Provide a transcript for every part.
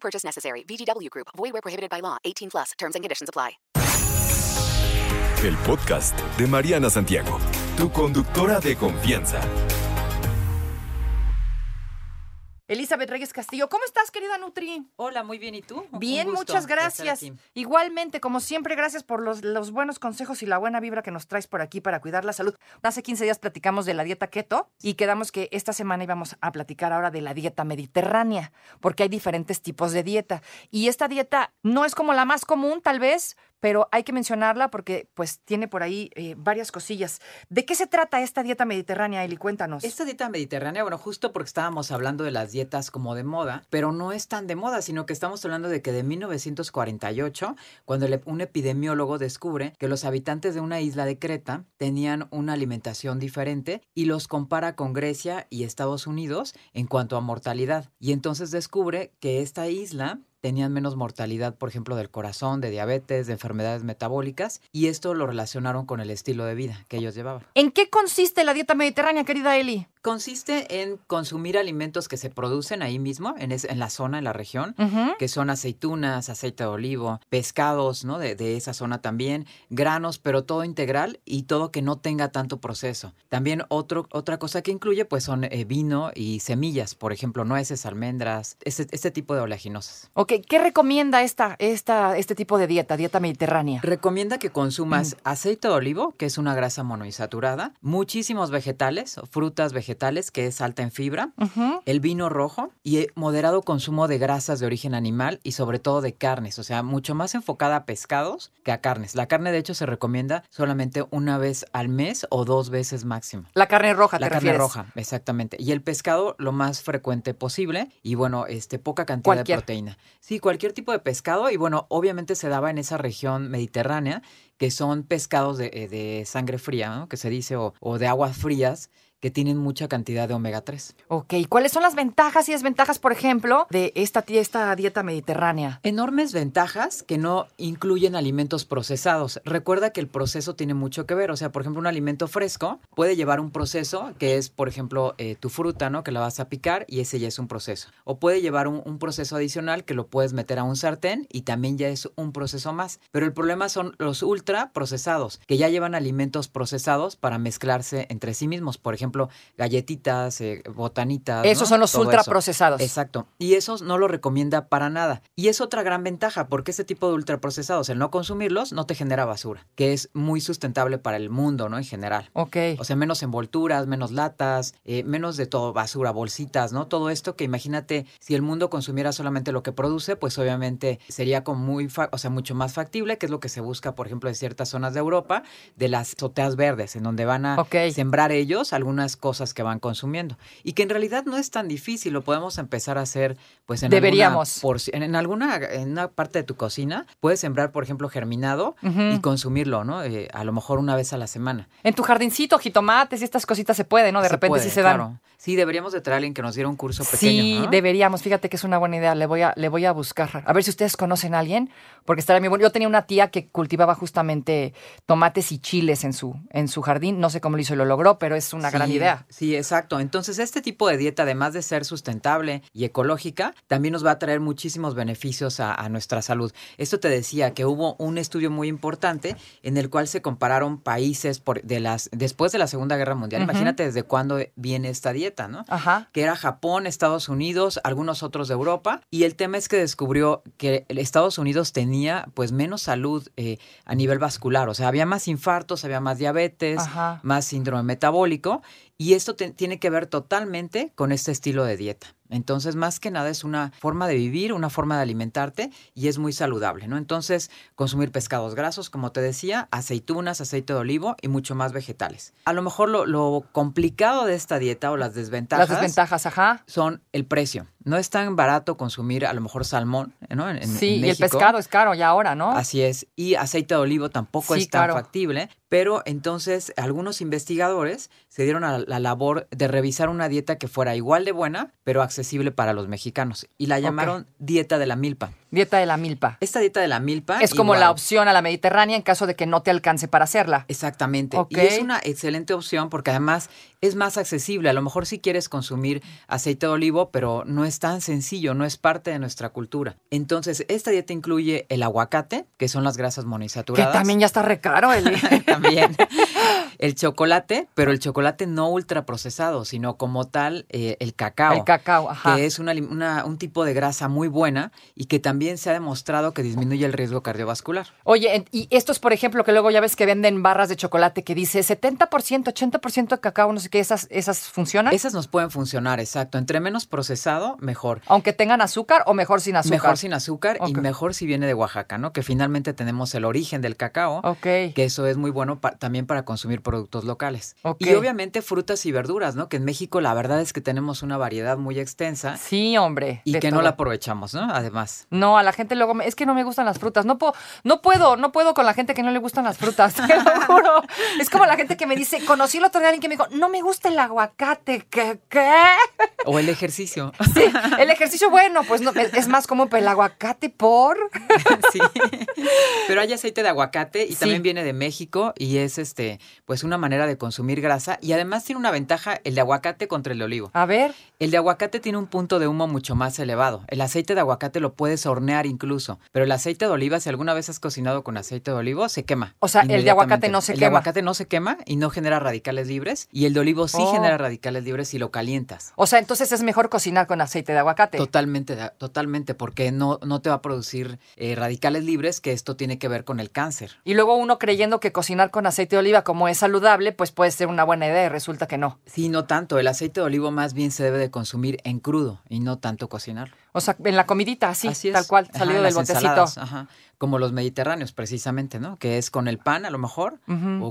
Purchase necessary. Group. Prohibited by law. 18 plus. Terms and conditions apply. El podcast de Mariana Santiago, tu conductora de confianza. Elizabeth Reyes Castillo, ¿cómo estás, querida Nutri? Hola, muy bien. ¿Y tú? Bien, muchas gracias. Igualmente, como siempre, gracias por los, los buenos consejos y la buena vibra que nos traes por aquí para cuidar la salud. Hace 15 días platicamos de la dieta keto y quedamos que esta semana íbamos a platicar ahora de la dieta mediterránea, porque hay diferentes tipos de dieta. Y esta dieta no es como la más común, tal vez, pero hay que mencionarla porque pues tiene por ahí eh, varias cosillas. ¿De qué se trata esta dieta mediterránea, Eli? Cuéntanos. Esta dieta mediterránea, bueno, justo porque estábamos hablando de las dietas como de moda, pero no es tan de moda, sino que estamos hablando de que de 1948, cuando un epidemiólogo descubre que los habitantes de una isla de Creta tenían una alimentación diferente y los compara con Grecia y Estados Unidos en cuanto a mortalidad. Y entonces descubre que esta isla tenían menos mortalidad, por ejemplo, del corazón, de diabetes, de enfermedades metabólicas, y esto lo relacionaron con el estilo de vida que ellos llevaban. ¿En qué consiste la dieta mediterránea, querida Eli? Consiste en consumir alimentos que se producen ahí mismo, en, es- en la zona, en la región, que son aceitunas, aceite de olivo, pescados, ¿no? De, de esa zona también, granos, pero todo integral y todo que no tenga tanto proceso. También otro, otra cosa que incluye, pues son eh, vino y semillas, por ejemplo, nueces, almendras, este, este tipo de oleaginosas. Ok, ¿qué recomienda esta, esta, este tipo de dieta, dieta mediterránea? Recomienda que consumas aceite de olivo, que es una grasa monoinsaturada, muchísimos vegetales, frutas vegetales, que es alta en fibra, el vino rojo y eh, moderado consumo de grasas de origen animal y sobre todo de carnes, o sea, mucho más enfocada a pescados que a carnes. La carne de hecho se recomienda solamente una vez al mes o dos veces máximo. La carne roja, La ¿te carne refieres? roja, exactamente. Y el pescado lo más frecuente posible y bueno, este poca cantidad Cualquier. de proteína. Sí, cualquier tipo de pescado y bueno, obviamente se daba en esa región mediterránea que son pescados de, eh, de sangre fría, ¿no? que se dice, o, o de aguas frías que tienen mucha cantidad de omega 3. Ok, ¿cuáles son las ventajas y desventajas, por ejemplo, de esta, esta dieta mediterránea? Enormes ventajas que no incluyen alimentos procesados. Recuerda que el proceso tiene mucho que ver. O sea, por ejemplo, un alimento fresco puede llevar un proceso que es, por ejemplo, eh, tu fruta, ¿no? Que la vas a picar y ese ya es un proceso. O puede llevar un, un proceso adicional que lo puedes meter a un sartén y también ya es un proceso más. Pero el problema son los ultra procesados, que ya llevan alimentos procesados para mezclarse entre sí mismos. Por ejemplo, galletitas, eh, botanitas. ¿no? Esos son los Todo eso. ultraprocesados. Exacto. Y eso no lo recomienda para nada. Y es otra gran ventaja, porque este tipo de ultraprocesados, el no consumirlos, no te genera basura, que es muy sustentable para el mundo, ¿no? En general. Ok. O sea, menos envolturas, menos latas, eh, menos de todo, basura, bolsitas, ¿no? Todo esto que imagínate, si el mundo consumiera solamente lo que produce, pues obviamente sería como muy, o sea, mucho más factible, que es lo que se busca, por ejemplo, en ciertas zonas de Europa, de las azoteas verdes, en donde van a sembrar ellos algunas cosas que van consumiendo. Y que en realidad no es tan difícil, lo podemos empezar a hacer, pues en Deberíamos. alguna en, en alguna, en una parte de tu cocina, puedes sembrar, por ejemplo, germinado y consumirlo, ¿no? Eh, a lo mejor una vez a la semana. En tu jardincito, jitomates y estas cositas se pueden, ¿no? De Se repente puede, sí se dan. claro. Sí, deberíamos de traer a alguien que nos diera un curso pequeño. Sí, ¿no? deberíamos. Fíjate que es una buena idea. Le voy a, le voy a buscar. A ver si ustedes conocen a alguien, porque estaría muy bueno. Yo tenía una tía que cultivaba justamente tomates y chiles en su, en su jardín. No sé cómo lo hizo y lo logró, pero es una gran Sí, idea. Sí, exacto. Entonces, este tipo de dieta, además de ser sustentable y ecológica, también nos va a traer muchísimos beneficios a, a nuestra salud. Esto te decía que hubo un estudio muy importante en el cual se compararon países por, de las, después de la Segunda Guerra Mundial. Imagínate desde cuándo viene esta dieta, ¿no? Ajá. que era Japón, Estados Unidos, algunos otros de Europa, y el tema es que descubrió que Estados Unidos tenía pues menos salud eh, a nivel vascular, o sea, había más infartos, había más diabetes, Ajá. más síndrome metabólico, y esto te- tiene que ver totalmente con este estilo de dieta. Entonces, más que nada es una forma de vivir, una forma de alimentarte y es muy saludable, ¿no? Entonces, consumir pescados grasos, como te decía, aceitunas, aceite de olivo y mucho más vegetales. A lo mejor lo, lo complicado de esta dieta o las desventajas, Las desventajas, ajá. son el precio. No es tan barato consumir a lo mejor salmón, ¿no? En- Sí, en y el pescado es caro ya ahora, ¿no? Así es. Y aceite de olivo tampoco Sí, es tan factible. Pero entonces algunos investigadores se dieron a la labor de revisar una dieta que fuera igual de buena, pero accesible para los mexicanos. Y la llamaron dieta de la milpa. Dieta de la milpa. Esta dieta de la milpa Es como igual. la opción a la mediterránea en caso de que no te alcance para hacerla. Exactamente. Y es una excelente opción porque además es más accesible. A lo mejor si quieres consumir aceite de olivo, pero no es tan sencillo, no es parte de nuestra cultura. Entonces, esta dieta incluye el aguacate, que son las grasas Que monoinsaturadas. también ya está re caro, Eli. también. El chocolate, pero el chocolate no ultraprocesado, sino como tal eh, el cacao. El cacao, ajá. Que es una, una- un tipo de grasa muy buena y que también se ha demostrado que disminuye el riesgo cardiovascular. Oye, y estos, por ejemplo, que luego ya ves que venden barras de chocolate que dice 70%, 80% de cacao, no sé qué, ¿esas, esas funcionan? Esas nos pueden funcionar, exacto. Entre menos procesado, mejor. Aunque tengan azúcar o mejor sin azúcar. Mejor sin azúcar y mejor si viene de Oaxaca, ¿no? Que finalmente tenemos el origen del cacao. Ok. Que eso es muy bueno pa- también para consumir productos locales. Y obviamente frutas y verduras, ¿no? Que en México la verdad es que tenemos una variedad muy extensa Sí, hombre. y que no la aprovechamos, ¿no? Además. No, a la gente luego me- es que no me gustan las frutas. No puedo, no puedo, no puedo con la gente que no le gustan las frutas. Te lo juro. Es como la gente que me dice, conocí el otro día a alguien que me dijo, no me gusta el aguacate. ¿Qué? ¿Qué? O el ejercicio. Sí, el ejercicio, bueno, pues no, es más pero el aguacate por. sí. Pero hay aceite de aguacate y Sí. también viene de México y es este, pues una manera de consumir grasa y además tiene una ventaja el de aguacate contra el de olivo. A ver, El de aguacate tiene un punto de humo mucho más elevado. El aceite de aguacate lo puedes hornear incluso, pero el aceite de oliva, si alguna vez has cocinado con aceite de olivo, se quema. O sea, el de aguacate no se El quema. de aguacate no se quema y no genera radicales libres y el de olivo sí Oh. genera radicales libres si lo calientas. o sea, entonces es mejor cocinar con aceite de aguacate. Totalmente, totalmente, porque no, no te va a producir eh, radicales libres, que esto tiene que ver con el cáncer. Y luego uno creyendo que cocinar con aceite de oliva como es saludable, pues puede ser una buena idea y resulta que no. Sí, no tanto. El aceite de olivo más bien se debe de consumir en crudo y no tanto cocinarlo. O sea, en la comidita, así, tal cual, Ajá, salido del botecito. ajá. Como los mediterráneos, precisamente, ¿no? Que es con el pan, a lo mejor,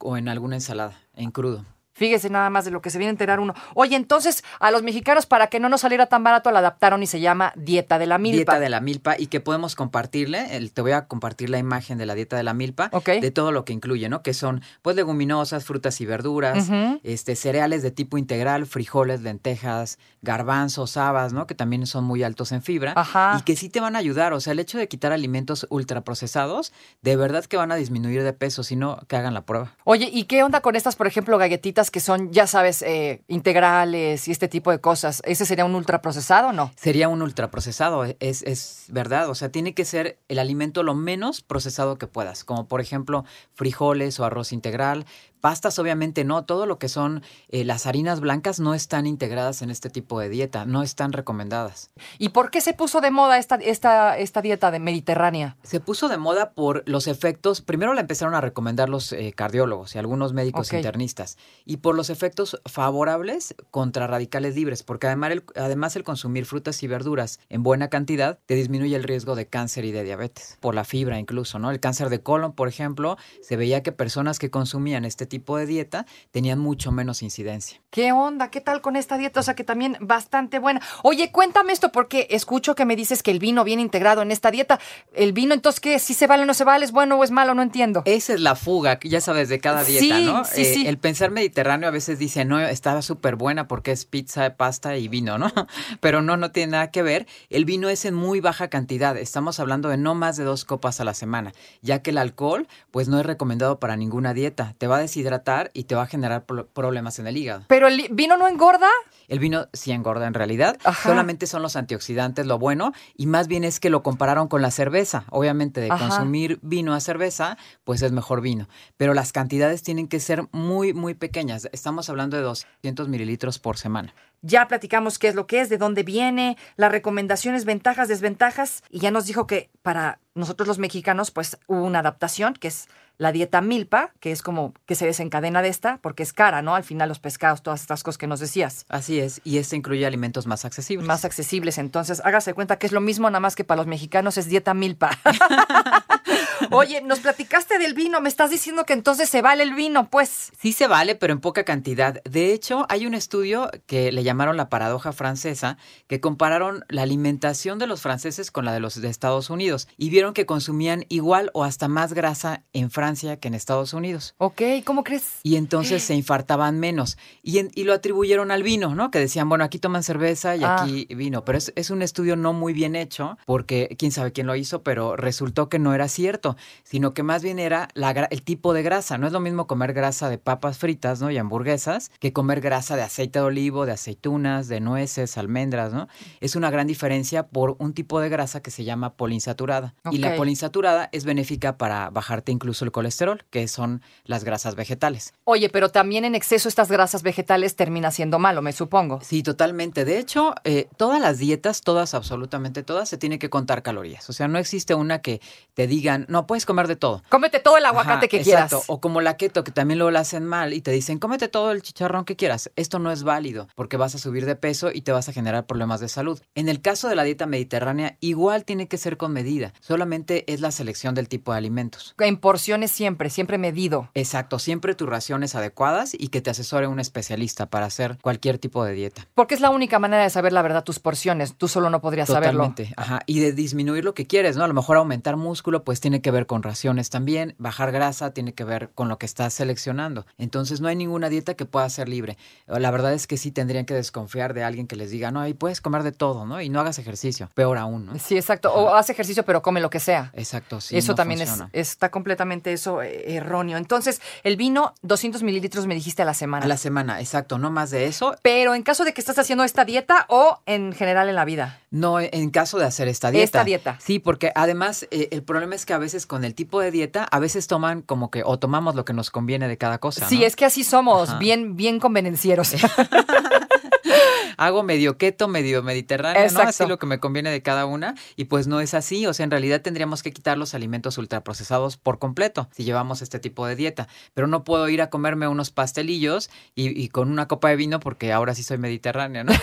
o en alguna ensalada, en crudo. Fíjese nada más de lo que se viene a enterar uno. Oye, entonces a los mexicanos, para que no nos saliera tan barato, la adaptaron y se llama dieta de la milpa. Dieta de la milpa y que podemos compartirle, el- te voy a compartir la imagen de la dieta de la milpa, Ok. de todo lo que incluye, ¿no? Que son, pues, leguminosas, frutas y verduras, este, cereales de tipo integral, frijoles, lentejas, garbanzos, habas, ¿no? Que también son muy altos en fibra Ajá. y que sí te van a ayudar. O sea, el hecho de quitar alimentos ultraprocesados, de verdad que van a disminuir de peso, si no, que hagan la prueba. Oye, ¿y qué onda con estas, por ejemplo, galletitas que son, ya sabes, eh, integrales y este tipo de cosas? ¿Ese sería un ultraprocesado o no? Sería un ultraprocesado, e, es, es verdad. O sea, tiene que ser el alimento lo menos procesado que puedas, como por ejemplo frijoles o arroz integral. Pastas, obviamente no. Todo lo que son eh, las harinas blancas no están integradas en este tipo de dieta, no están recomendadas. ¿Y por qué se puso de moda esta, esta, esta dieta de mediterránea? Se puso de moda por los efectos, primero la empezaron a recomendar los eh, cardiólogos y algunos médicos internistas, y por los efectos favorables contra radicales libres, porque además el, además el consumir frutas y verduras en buena cantidad te disminuye el riesgo de cáncer y de diabetes, por la fibra incluso, ¿no? El cáncer de colon, por ejemplo, se veía que personas que consumían este tipo de dieta tenían mucho menos incidencia. ¿Qué onda? ¿Qué tal con esta dieta? O sea, que también bastante buena. Oye, cuéntame esto porque escucho que me dices que el vino viene integrado en esta dieta. ¿El vino entonces qué? ¿Si se vale o no se vale? ¿Es bueno o es malo? No entiendo. Esa es la fuga, ya sabes, de cada dieta, Sí, ¿no? sí, Eh, sí. El pensar mediterráneo a veces dice, no, está súper buena porque es pizza, pasta y vino, ¿no? Pero no, no tiene nada que ver. El vino es en muy baja cantidad. Estamos hablando de no más de dos copas a la semana, ya que el alcohol, pues no es recomendado para ninguna dieta. Te va a deshidratar y te va a generar pro- problemas en el hígado. ¿Pero el vino no engorda? El vino sí engorda en realidad, Ajá. solamente son los antioxidantes lo bueno y más bien es que lo compararon con la cerveza. Obviamente de Ajá. consumir vino a cerveza, pues es mejor vino, pero las cantidades tienen que ser muy, muy pequeñas. Estamos hablando de 200 mililitros por semana. Ya platicamos qué es lo que es, de dónde viene, las recomendaciones, ventajas, desventajas. Y ya nos dijo que para nosotros los mexicanos, pues hubo una adaptación, que es la dieta milpa, que es como que se desencadena de esta, porque es cara, ¿no? Al final los pescados, todas estas cosas que nos decías. Así es, y este incluye alimentos más accesibles. Más accesibles, entonces hágase cuenta que es lo mismo, nada más que para los mexicanos es dieta milpa. Oye, nos platicaste del vino, me estás diciendo que entonces se vale el vino, pues. Sí se vale, pero en poca cantidad. De hecho, hay un estudio que le llamaron la paradoja francesa, que compararon la alimentación de los franceses con la de los de Estados Unidos y vieron que consumían igual o hasta más grasa en Francia que en Estados Unidos. Ok, ¿cómo crees? Y entonces se infartaban menos. Y, en- y lo atribuyeron al vino, ¿no? Que decían, bueno, aquí toman cerveza y Ah. aquí vino. Pero es, es un estudio no muy bien hecho, porque quién sabe quién lo hizo, pero resultó que no era cierto, sino que más bien era la el tipo de grasa. No es lo mismo comer grasa de papas fritas, ¿no? Y hamburguesas, que comer grasa de aceite de olivo, de aceitunas, de nueces, almendras, ¿no? Es una gran diferencia por un tipo de grasa que se llama poliinsaturada. Y la Ok. poliinsaturada es benéfica para bajarte incluso el colesterol, que son las grasas vegetales. Oye, pero también en exceso estas grasas vegetales termina siendo malo, me supongo. Sí, totalmente. De hecho, eh, todas las dietas, todas, absolutamente todas, se tiene que contar calorías. O sea, no existe una que te digan, no, puedes comer de todo. Cómete todo el aguacate Ajá, que exacto. quieras. O como la keto, que también la hacen mal y te dicen, cómete todo el chicharrón que quieras. Esto no es válido porque vas a subir de peso y te vas a generar problemas de salud. En el caso de la dieta mediterránea, igual tiene que ser con medida. Solamente es la selección del tipo de alimentos. En porciones siempre, siempre medido. Exacto, siempre tus raciones adecuadas y que te asesore un especialista para hacer cualquier tipo de dieta. Porque es la única manera de saber la verdad tus porciones. Tú solo no podrías saberlo. Ajá. Y de disminuir lo que quieres, ¿no? A lo mejor aumentar músculo, pues tiene que ver con raciones también. Bajar grasa tiene que ver con lo que estás seleccionando. Entonces no hay ninguna dieta que pueda ser libre. La verdad es que sí tendrían que desconfiar de alguien que les diga, no, ahí puedes comer de todo, ¿no? Y no hagas ejercicio. Peor aún, ¿no? Sí, exacto. O haz ejercicio, pero come lo que sea. Exacto, sí. eso no también es, está completamente eso eh, erróneo. Entonces, el vino, 200 mililitros me dijiste a la semana. A la semana, exacto, no más de eso. Pero en caso de que estás haciendo esta dieta o en general en la vida. No, en caso de hacer esta dieta. Esta dieta. Sí, porque además eh, el problema es que a veces con el tipo de dieta, a veces toman como que, o tomamos lo que nos conviene de cada cosa. Sí, ¿no? es que así somos, Ajá. bien, bien convenencieros. hago medio keto, medio mediterráneo, ¿no? Exacto. Así lo que me conviene de cada una. Y pues no es así. O sea, en realidad tendríamos que quitar los alimentos ultraprocesados por completo si llevamos este tipo de dieta. Pero no puedo ir a comerme unos pastelillos y, y con una copa de vino porque ahora sí soy mediterránea, ¿no?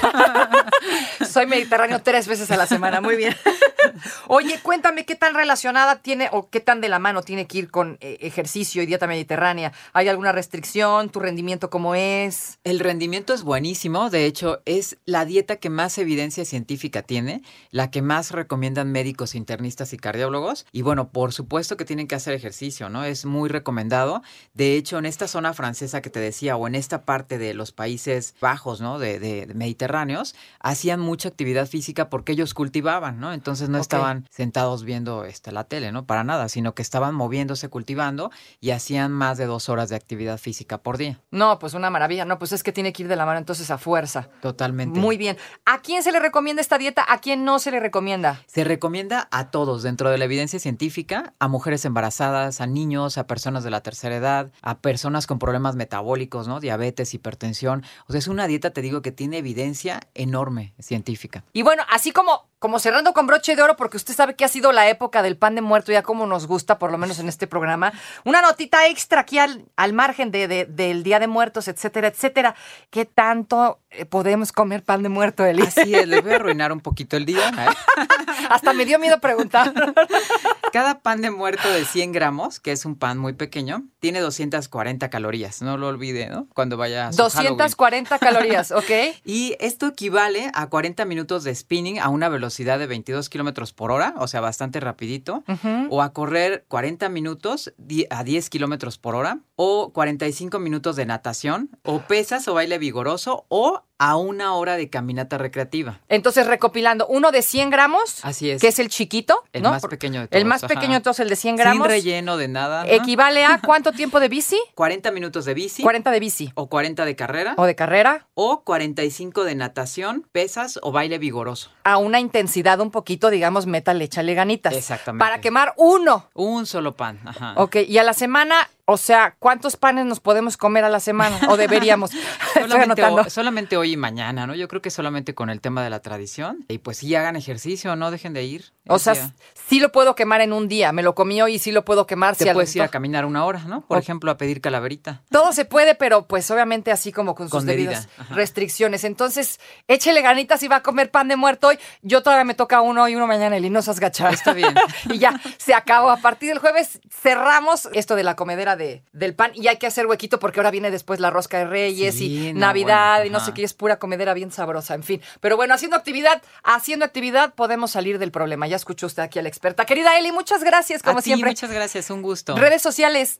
Soy mediterráneo tres veces a la semana, muy bien. Oye, cuéntame qué tan relacionada tiene o qué tan de la mano tiene que ir con eh, ejercicio y dieta mediterránea. ¿Hay alguna restricción? ¿Tu rendimiento cómo es? El rendimiento es buenísimo, de hecho es la dieta que más evidencia científica tiene, la que más recomiendan médicos internistas y cardiólogos y bueno, por supuesto que tienen que hacer ejercicio, ¿no? Es muy recomendado. De hecho, en esta zona francesa que te decía o en esta parte de los Países Bajos, ¿no? De, de- de mediterráneos, hacían mucha actividad física porque ellos cultivaban, ¿no? Entonces no Ok. estaban sentados viendo este, la tele, ¿no? Para nada, sino que estaban moviéndose, cultivando y hacían más de dos horas de actividad física por día. No, pues una maravilla. No, pues es que tiene que ir de la mano entonces a fuerza. Totalmente. Muy bien. ¿A quién se le recomienda esta dieta? ¿A quién no se le recomienda? Se recomienda a todos dentro de la evidencia científica, a mujeres embarazadas, a niños, a personas de la tercera edad, a personas con problemas metabólicos, ¿no? Diabetes, hipertensión. O sea, es una dieta, te digo, que tiene evidencia enorme científica. Y bueno, así como, como cerrando con broche de oro, porque usted sabe que ha sido la época del pan de muerto, ya como nos gusta, por lo menos en este programa, una notita extra aquí al, al margen de, de- del Día de Muertos, etcétera, etcétera. ¿Qué tanto eh, podemos comer pan de muerto, Eli? Así es, les voy a arruinar un poquito el día. ¿eh? Hasta me dio miedo preguntar. Cada pan de muerto de 100 gramos, que es un pan muy pequeño, tiene 240 calorías. No lo olvide, ¿no? Cuando vaya a su Halloween. 240 calorías, ¿ok? Y esto equivale a 40 minutos de spinning a una velocidad de 22 kilómetros por hora, o sea, bastante rapidito, o a correr 40 minutos a 10 kilómetros por hora, o 45 minutos de natación, o pesas o baile vigoroso, o a una hora de caminata recreativa. Entonces, recopilando, uno de 100 gramos, Así es. que es el chiquito, El ¿no? más pequeño de El todos, más ajá. pequeño, entonces, el de 100 gramos, Sin relleno de nada. ¿no? equivale a cuánto tiempo de bici? 40 minutos de bici, 40 de bici. o 40 de carrera, O de carrera, o 45 de natación, pesas o baile vigoroso. a una intensidad un poquito, digamos, métale, échale ganitas. Exactamente. Para quemar uno. Un solo pan. Ajá. Ok, y a la semana, O sea, ¿cuántos panes nos podemos comer a la semana? ¿O deberíamos? Solamente, hoy y mañana, ¿no? Yo creo que solamente con el tema de la tradición. Y pues sí hagan ejercicio, no dejen de ir. O sea, día. sí lo puedo quemar en un día. Me lo comí hoy y sí lo puedo quemar. te si al puedes ir a caminar una hora, ¿no? Por O- ejemplo, a pedir calaverita. Todo se puede, pero pues obviamente así como con sus Con debidas restricciones. Entonces, échele ganitas y va a comer pan de muerto hoy. Yo todavía me toca uno y uno mañana, Eli, no seas gacha. Está bien. y ya, se acabó. A partir del jueves cerramos esto de la comedera de, del pan y hay que hacer huequito porque ahora viene después la rosca de Reyes Sí, y no, Navidad bueno, y no sé qué, es pura comedera bien sabrosa, en fin. Pero bueno, haciendo actividad, haciendo actividad podemos salir del problema. Ya escuchó usted aquí a la experta. Querida Eli, muchas gracias, como a ti, siempre. muchas gracias, un gusto. Redes sociales.